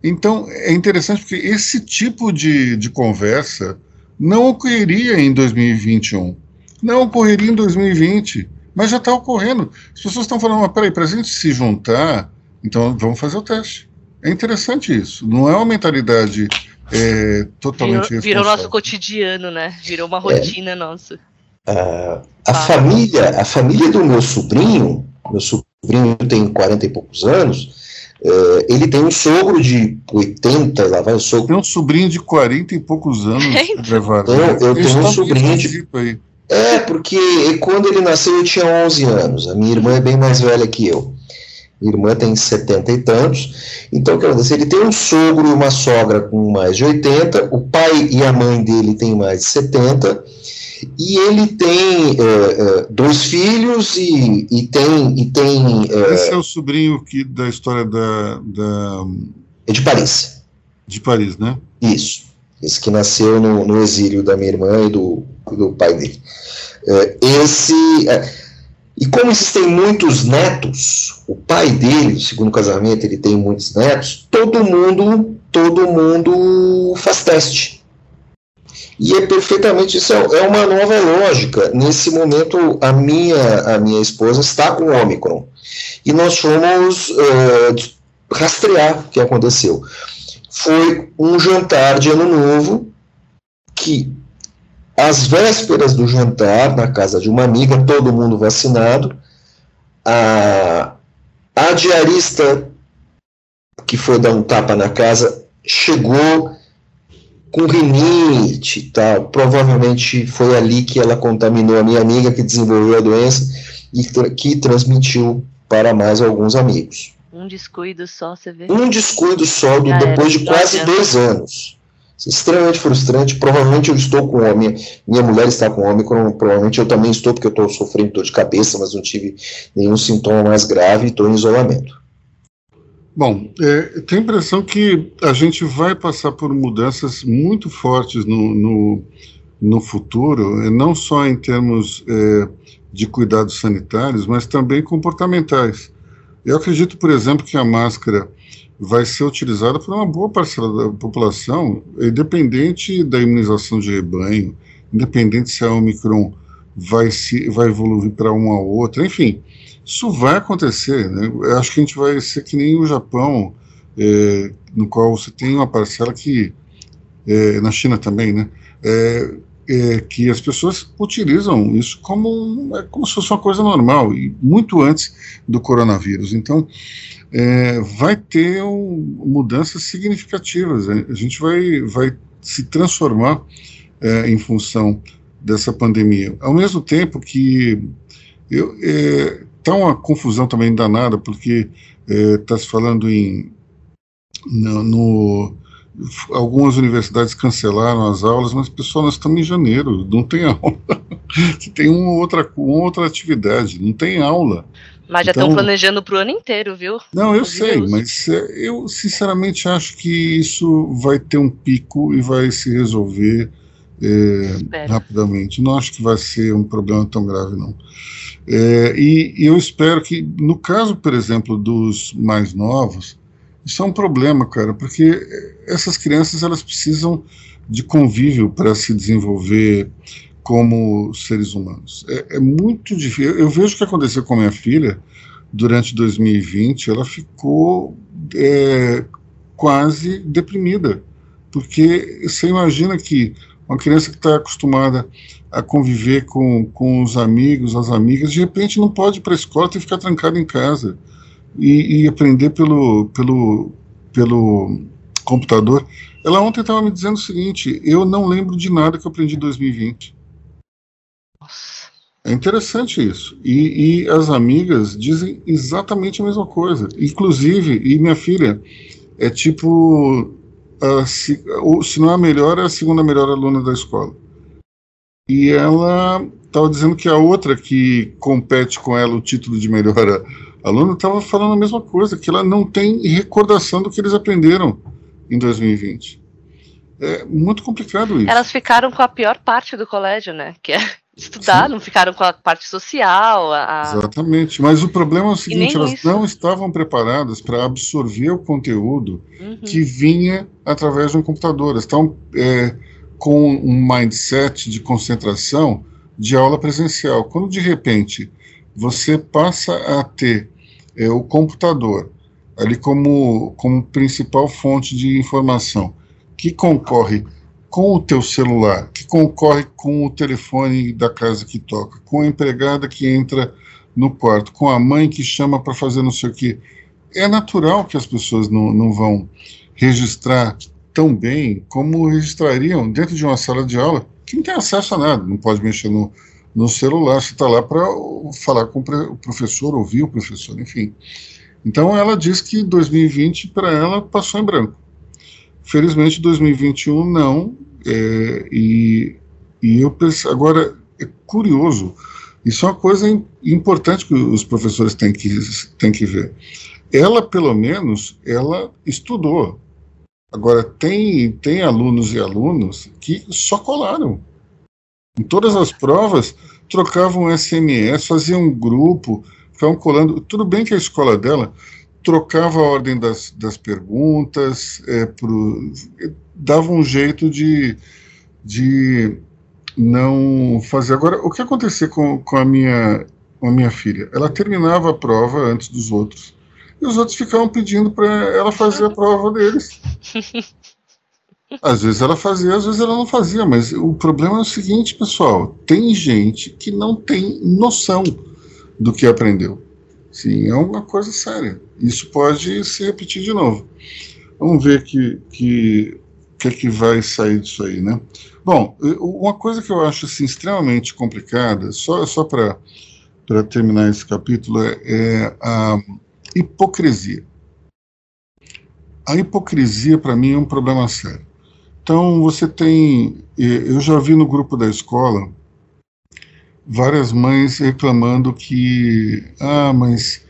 Então é interessante porque esse tipo de, de conversa não ocorreria em 2021, não ocorreria em 2020, mas já está ocorrendo. As pessoas estão falando, mas peraí, para a gente se juntar, então vamos fazer o teste. É interessante isso. Não é uma mentalidade é, totalmente virou, virou nosso cotidiano, né? Virou uma rotina é, nossa. Uh, a família, a família do meu sobrinho, meu sobrinho tem 40 e poucos anos, uh, ele tem um sogro de 80, lá vai o sogro. Tem um sobrinho de 40 e poucos anos, é, então, eu tenho um sobrinho de. Aí. É, porque quando ele nasceu eu tinha 11 anos, a minha irmã é bem mais velha que eu. Minha irmã tem 70 e tantos. Então, quer dizer, ele tem um sogro e uma sogra com mais de 80, o pai e a mãe dele têm mais de 70, e ele tem uh, uh, dois filhos e, e tem. E tem uh, Esse é o sobrinho que, da história da, da. É de Paris. De Paris, né? Isso. Esse que nasceu no, no exílio da minha irmã e do, do pai dele. esse. E como existem muitos netos, o pai dele, segundo casamento, ele tem muitos netos, todo mundo, todo mundo faz teste e é perfeitamente isso, é, é uma nova lógica. Nesse momento, a minha, a minha esposa está com o Omicron. E nós fomos uh, rastrear o que aconteceu. Foi um jantar de ano novo que, às vésperas do jantar, na casa de uma amiga, todo mundo vacinado, a, a diarista que foi dar um tapa na casa chegou com rinite e tal. Provavelmente foi ali que ela contaminou a minha amiga que desenvolveu a doença e que transmitiu para mais alguns amigos. Um descuido só, você vê? Um descuido só do, depois de quase dois anos. Extremamente frustrante. Provavelmente eu estou com homem, minha mulher está com homem, provavelmente eu também estou, porque eu estou sofrendo dor de cabeça, mas não tive nenhum sintoma mais grave e estou em isolamento. Bom, é, tenho a impressão que a gente vai passar por mudanças muito fortes no, no, no futuro, é, não só em termos é, de cuidados sanitários, mas também comportamentais. Eu acredito, por exemplo, que a máscara vai ser utilizada por uma boa parcela da população, independente da imunização de rebanho, independente se a Omicron vai, se, vai evoluir para uma ou outra, enfim. Isso vai acontecer, né? Eu acho que a gente vai ser que nem o Japão, é, no qual você tem uma parcela que, é, na China também, né? É, é, que as pessoas utilizam isso como, é, como se fosse uma coisa normal, e muito antes do coronavírus. Então, é, vai ter um, mudanças significativas. A gente vai, vai se transformar é, em função dessa pandemia. Ao mesmo tempo que eu, é, Está uma confusão também danada, porque está é, se falando em. No, no, algumas universidades cancelaram as aulas, mas pessoal, nós estamos em janeiro, não tem aula. tem uma outra, uma outra atividade, não tem aula. Mas já estão então, planejando para o ano inteiro, viu? Não, eu sei, mas é, eu sinceramente acho que isso vai ter um pico e vai se resolver é, rapidamente. Não acho que vai ser um problema tão grave, não. É, e, e, eu espero que, no caso, por exemplo, dos mais novos, isso é um problema, cara, porque essas crianças elas precisam de convívio para se desenvolver como seres humanos. É, é muito difícil. Eu, vejo o que aconteceu com a minha filha durante 2020, ela ficou é, quase deprimida, porque você imagina que uma criança que está acostumada a conviver com, com os amigos, as amigas, de repente não pode ir para a escola, tem que ficar trancado em casa e, e, aprender pelo, pelo, pelo computador. Ela ontem estava me dizendo o seguinte: eu não lembro de nada que eu aprendi em 2020. É interessante isso. E, e, as amigas dizem exatamente a mesma coisa. Inclusive, e minha filha é tipo, a, se, se não é a melhor, é a segunda melhor aluna da escola e ela estava dizendo que a outra que compete com ela o título de melhor aluna estava falando a mesma coisa, que ela não tem recordação do que eles aprenderam em 2020. É muito complicado isso. Elas ficaram com a pior parte do colégio, né? Que é estudar, Sim. não ficaram com a parte social. A... Exatamente. Mas o problema é o seguinte: elas isso. não estavam preparadas para absorver o conteúdo uhum. que vinha através de um computador. Elas estavam. É, com um mindset de concentração de aula presencial. Quando de repente você passa a ter é, o computador ali como, como principal fonte de informação, que concorre com o teu celular, que concorre com o telefone da casa que toca, com a empregada que entra no quarto, com a mãe que chama para fazer não sei o quê. É natural que as pessoas não, não vão registrar tão bem como registrariam dentro de uma sala de aula que não tem acesso a nada, não pode mexer no, no celular, você está lá para falar com o professor, ouvir o professor, enfim. Então ela diz que 2020 para ela passou em branco. Felizmente 2021 não. É, e, e eu penso, agora é curioso. Isso é uma coisa importante que os professores têm que, têm que ver. Ela, pelo menos, ela estudou. Agora, tem, tem alunos e alunos que só colaram. Em todas as provas, trocavam SMS, faziam um grupo, ficavam colando. Tudo bem que a escola dela trocava a ordem das, das perguntas, é, pro, dava um jeito de, de não fazer. Agora, o que acontecia com, com, a minha, com a minha filha? Ela terminava a prova antes dos outros, e os outros ficavam pedindo para ela fazer a prova deles. Às vezes ela fazia, às vezes ela não fazia, mas o problema é o seguinte, pessoal: tem gente que não tem noção do que aprendeu. Sim, é uma coisa séria. Isso pode se repetir de novo. Vamos ver que que que, é que vai sair disso aí, né? Bom, uma coisa que eu acho assim, extremamente complicada, só só para para terminar esse capítulo é, é a hipocrisia. A hipocrisia para mim é um problema sério. Então, você tem. Eu já vi no grupo da escola várias mães reclamando que. Ah, mas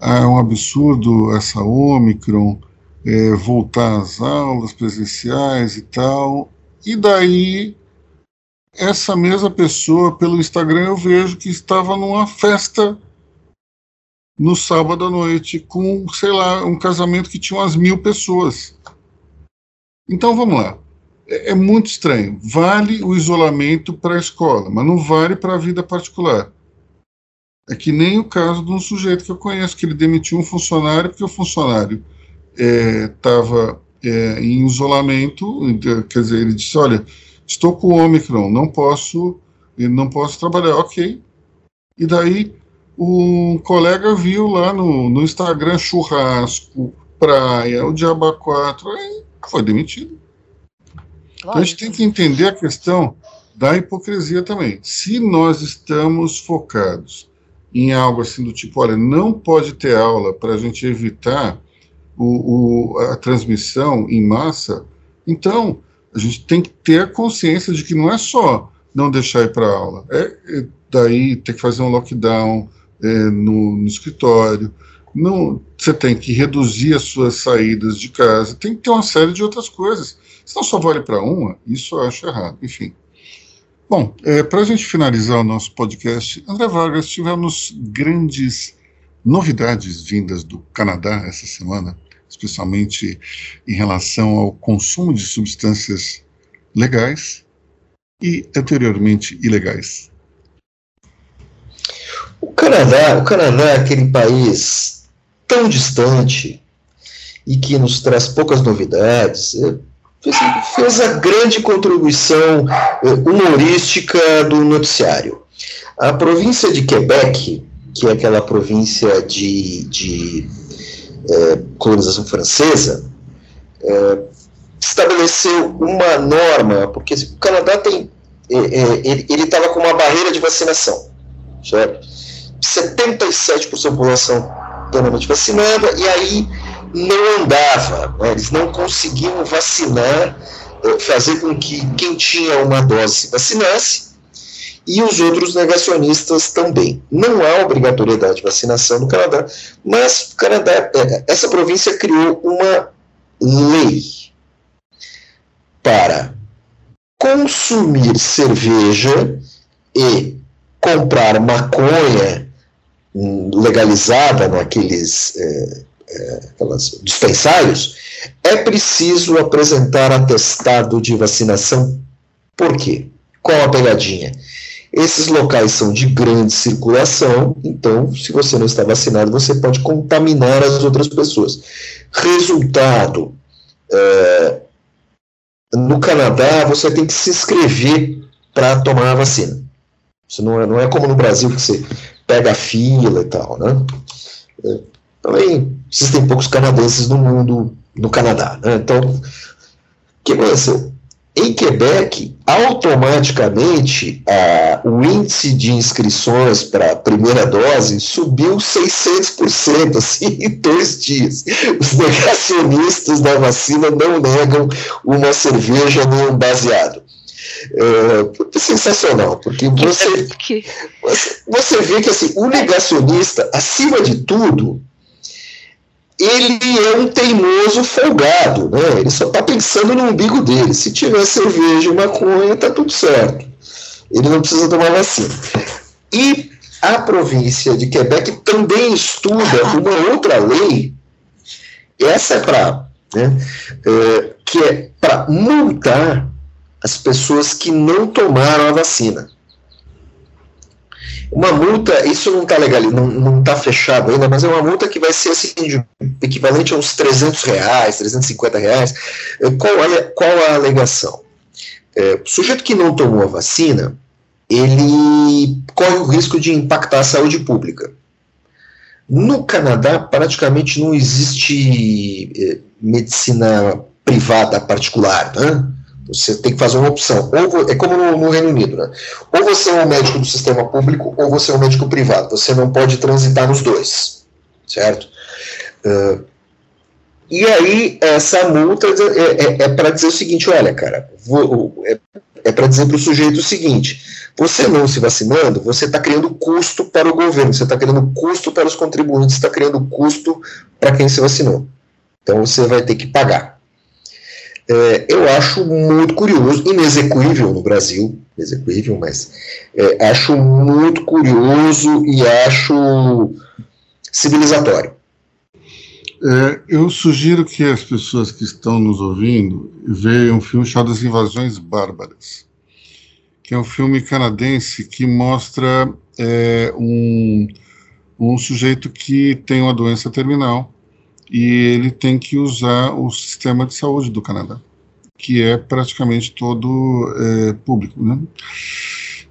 é um absurdo essa Omicron é, voltar às aulas presenciais e tal. E daí, essa mesma pessoa, pelo Instagram, eu vejo que estava numa festa no sábado à noite com, sei lá, um casamento que tinha umas mil pessoas. Então vamos lá é, é muito estranho. Vale o isolamento para a escola, mas não vale para a vida particular. É que nem o caso de um sujeito que eu conheço, que ele demitiu um funcionário porque o funcionário estava é, é, em isolamento, quer dizer, ele disse, olha, estou com o não posso, não posso trabalhar, ok. E daí um colega viu lá no, no Instagram churrasco, praia, o Diaba 4, aí foi demitido. Então a gente tem que entender a questão da hipocrisia também. Se nós estamos focados em algo assim do tipo, olha, não pode ter aula para a gente evitar o, o, a transmissão em massa, então a gente tem que ter a consciência de que não é só não deixar ir para aula, é, é, daí ter que fazer um lockdown é, no, no, escritório, não, você tem que reduzir as suas saídas de casa, tem que ter uma série de outras coisas. Se não só vale para uma, isso eu acho errado. Enfim. Bom, é, para a gente finalizar o nosso podcast, André Vargas, tivemos grandes novidades vindas do Canadá essa semana, especialmente em relação ao consumo de substâncias legais e anteriormente ilegais. O Canadá, o Canadá é aquele país tão distante e que nos traz poucas novidades. É, fez a grande contribuição eh, humorística do noticiário. A província de Quebec, que é aquela província de, de é, colonização francesa, é, estabeleceu uma norma, porque o Canadá tem, ele estava com uma barreira de vacinação, certo? 77% da população plenamente vacinada, e aí não andava, né? eles não conseguiam vacinar, eh, fazer com que quem tinha uma dose vacinasse e os outros negacionistas também. Não há obrigatoriedade de vacinação no Canadá, mas o Canadá, eh, essa província criou uma lei para consumir cerveja e comprar maconha legalizada naqueles é, é, dispensários, é preciso apresentar atestado de vacinação. Por quê? Qual a pegadinha? Esses locais são de grande circulação, então, se você não está vacinado, você pode contaminar as outras pessoas. Resultado: é, no Canadá, você tem que se inscrever para tomar a vacina. Isso não é, não é como no Brasil, que você pega fila e tal, né? É, também existem poucos canadenses no mundo, no Canadá. Né? Então, o que aconteceu? em Quebec, automaticamente a, o índice de inscrições para a primeira dose subiu 600% assim, em dois dias. Os negacionistas da vacina não negam uma cerveja nem um baseado. É, sensacional, porque você, você, você vê que assim, o negacionista, acima de tudo, ele é um teimoso folgado, né? Ele só está pensando no umbigo dele. Se tiver cerveja e maconha, tá tudo certo. Ele não precisa tomar vacina. E a província de Quebec também estuda uma outra lei, essa é para, né, é, que é para multar as pessoas que não tomaram a vacina. Uma multa, isso não está legal, não, não tá fechado ainda, mas é uma multa que vai ser assim, equivalente a uns 300 reais, 350 reais. Eh, qual, a, qual a alegação? É, o sujeito que não tomou a vacina, ele corre o risco de impactar a saúde pública. No Canadá, praticamente não existe é, medicina privada particular, né? Você tem que fazer uma opção. Ou, é como no, no, Reino Unido, né? Ou você é um médico do sistema público, ou você é um médico privado. Você não pode transitar nos dois, certo? Uh, e aí, essa multa é, é, é para dizer o seguinte: olha, cara, vou, é, é para dizer para o sujeito o seguinte: você não se vacinando, você está criando custo para o governo, você está criando custo para os contribuintes, está criando custo para quem se vacinou. Então você vai ter que pagar é, eu acho muito curioso, inexequível no Brasil, execuível, mas é, acho muito curioso e acho civilizatório. É, eu sugiro que as pessoas que estão nos ouvindo vejam um filme chamado As Invasões Bárbaras, que é um filme canadense que mostra é, um, um sujeito que tem uma doença terminal e ele tem que usar o sistema de saúde do Canadá, que é praticamente todo é, público, né?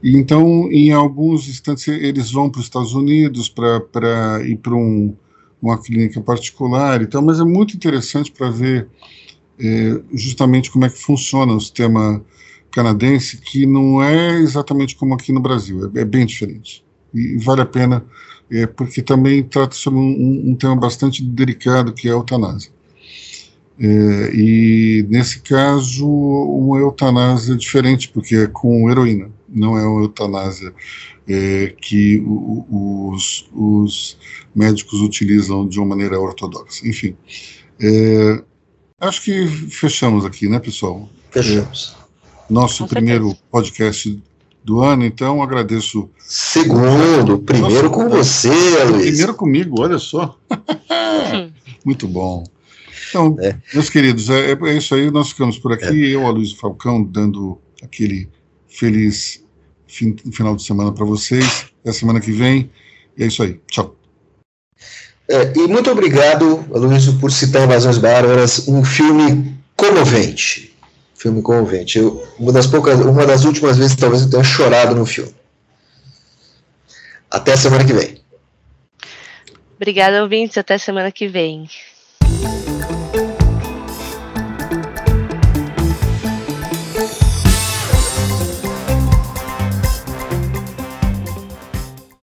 Então, em alguns instantes, eles vão para os Estados Unidos para ir para um, uma clínica particular e tal, mas é muito interessante para ver é, justamente como é que funciona o sistema canadense, que não é exatamente como aqui no Brasil, é, é bem diferente. E vale a pena é, porque também trata sobre um, um, tema bastante delicado que é a eutanásia. É, e nesse caso, uma eutanásia diferente, porque é com heroína, não é uma eutanásia é, que o, os, os, médicos utilizam de uma maneira ortodoxa. Enfim, é, acho que fechamos aqui, né, pessoal? Fechamos. É, nosso primeiro podcast do ano, então agradeço. Segundo, primeiro com você, Luiz. Primeiro comigo, olha só. Muito bom. Então, é. meus queridos, é, é, isso aí, nós ficamos por aqui. É. Eu, a Luiz Falcão, dando aquele feliz fim, final de semana para vocês. Até semana que vem. E é isso aí. Tchau. É, e muito obrigado, Luiz, por citar Invasões Bárbaras, um filme comovente filme comovente. Eu, uma das poucas, uma das últimas vezes talvez eu tenha chorado no filme. Até semana que vem. Obrigada, ouvintes. Até semana que vem.